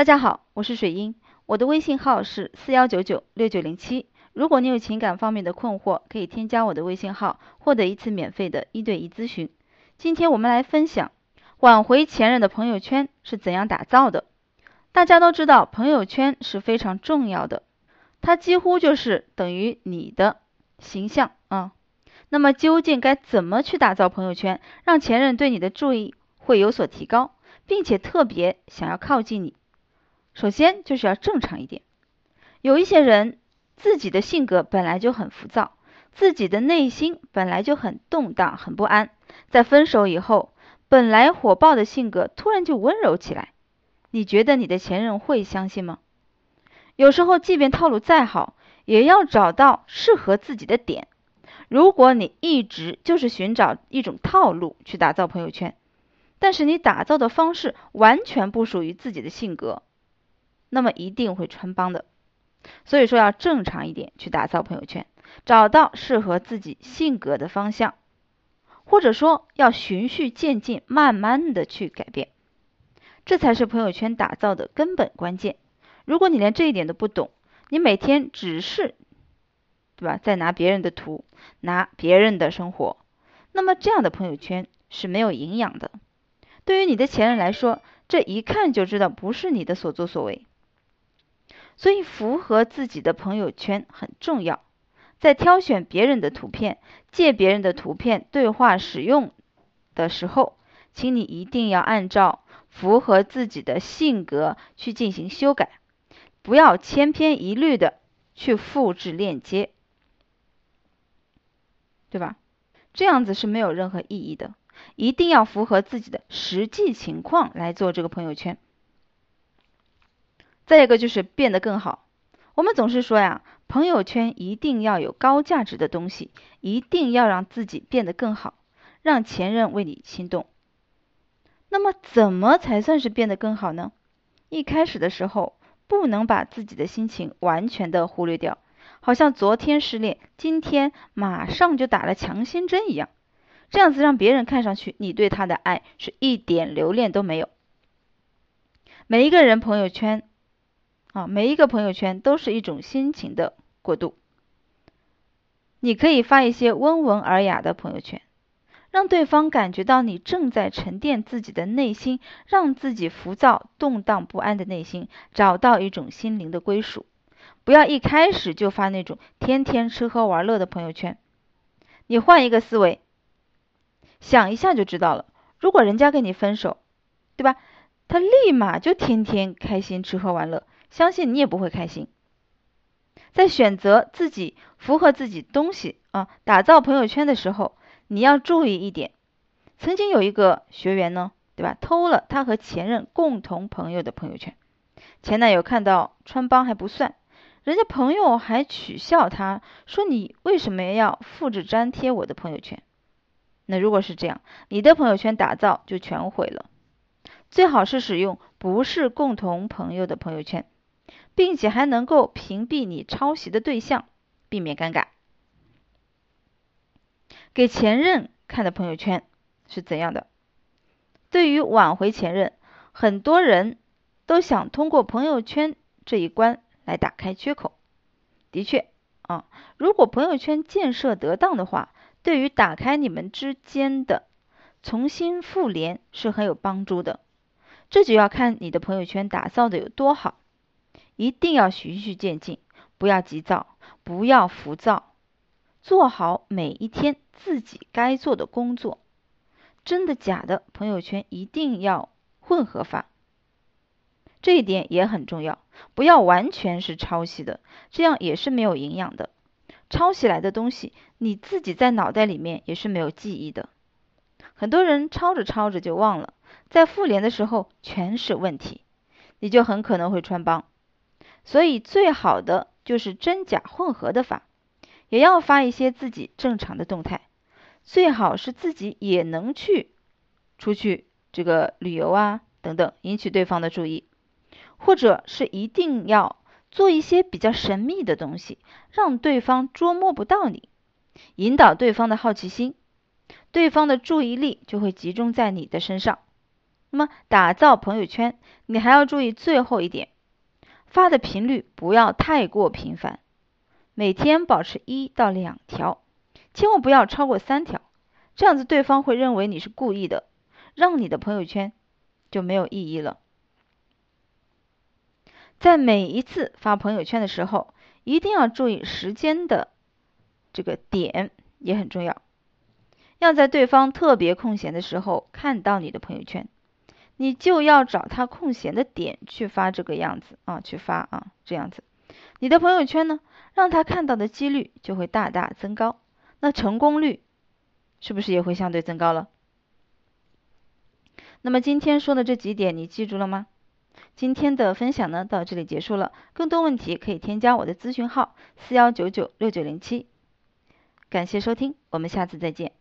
大家好，我是水英，我的微信号是四幺九九六九零七。如果你有情感方面的困惑，可以添加我的微信号，获得一次免费的一对一咨询。今天我们来分享挽回前任的朋友圈是怎样打造的。大家都知道，朋友圈是非常重要的，它几乎就是等于你的形象啊。那么究竟该怎么去打造朋友圈，让前任对你的注意会有所提高，并且特别想要靠近你？首先就是要正常一点。有一些人自己的性格本来就很浮躁，自己的内心本来就很动荡、很不安，在分手以后，本来火爆的性格突然就温柔起来，你觉得你的前任会相信吗？有时候，即便套路再好，也要找到适合自己的点。如果你一直就是寻找一种套路去打造朋友圈，但是你打造的方式完全不属于自己的性格。那么一定会穿帮的，所以说要正常一点去打造朋友圈，找到适合自己性格的方向，或者说要循序渐进，慢慢的去改变，这才是朋友圈打造的根本关键。如果你连这一点都不懂，你每天只是，对吧，在拿别人的图，拿别人的生活，那么这样的朋友圈是没有营养的。对于你的前任来说，这一看就知道不是你的所作所为。所以，符合自己的朋友圈很重要。在挑选别人的图片、借别人的图片对话使用的时候，请你一定要按照符合自己的性格去进行修改，不要千篇一律的去复制链接，对吧？这样子是没有任何意义的。一定要符合自己的实际情况来做这个朋友圈。再一个就是变得更好。我们总是说呀，朋友圈一定要有高价值的东西，一定要让自己变得更好，让前任为你心动。那么，怎么才算是变得更好呢？一开始的时候，不能把自己的心情完全的忽略掉，好像昨天失恋，今天马上就打了强心针一样，这样子让别人看上去你对他的爱是一点留恋都没有。每一个人朋友圈。啊，每一个朋友圈都是一种心情的过渡。你可以发一些温文尔雅的朋友圈，让对方感觉到你正在沉淀自己的内心，让自己浮躁、动荡不安的内心找到一种心灵的归属。不要一开始就发那种天天吃喝玩乐的朋友圈。你换一个思维，想一下就知道了。如果人家跟你分手，对吧？他立马就天天开心吃喝玩乐。相信你也不会开心。在选择自己符合自己东西啊，打造朋友圈的时候，你要注意一点。曾经有一个学员呢，对吧，偷了他和前任共同朋友的朋友圈，前男友看到穿帮还不算，人家朋友还取笑他，说你为什么要复制粘贴我的朋友圈？那如果是这样，你的朋友圈打造就全毁了。最好是使用不是共同朋友的朋友圈。并且还能够屏蔽你抄袭的对象，避免尴尬。给前任看的朋友圈是怎样的？对于挽回前任，很多人都想通过朋友圈这一关来打开缺口。的确啊，如果朋友圈建设得当的话，对于打开你们之间的重新复联是很有帮助的。这就要看你的朋友圈打造的有多好。一定要循序渐进，不要急躁，不要浮躁，做好每一天自己该做的工作。真的假的？朋友圈一定要混合发，这一点也很重要。不要完全是抄袭的，这样也是没有营养的。抄袭来的东西，你自己在脑袋里面也是没有记忆的。很多人抄着抄着就忘了，在复联的时候全是问题，你就很可能会穿帮。所以最好的就是真假混合的发，也要发一些自己正常的动态，最好是自己也能去出去这个旅游啊等等，引起对方的注意，或者是一定要做一些比较神秘的东西，让对方捉摸不到你，引导对方的好奇心，对方的注意力就会集中在你的身上。那么打造朋友圈，你还要注意最后一点，发的频率不要太过频繁，每天保持一到两条，千万不要超过三条，这样子对方会认为你是故意的，让你的朋友圈就没有意义了。在每一次发朋友圈的时候，一定要注意时间的这个点也很重要，要在对方特别空闲的时候看到你的朋友圈。你就要找他空闲的点去发这个样子啊，去发啊，这样子，你的朋友圈呢，让他看到的几率就会大大增高，那成功率是不是也会相对增高了？那么今天说的这几点你记住了吗？今天的分享呢到这里结束了，更多问题可以添加我的咨询号四幺九九六九零七，感谢收听，我们下次再见。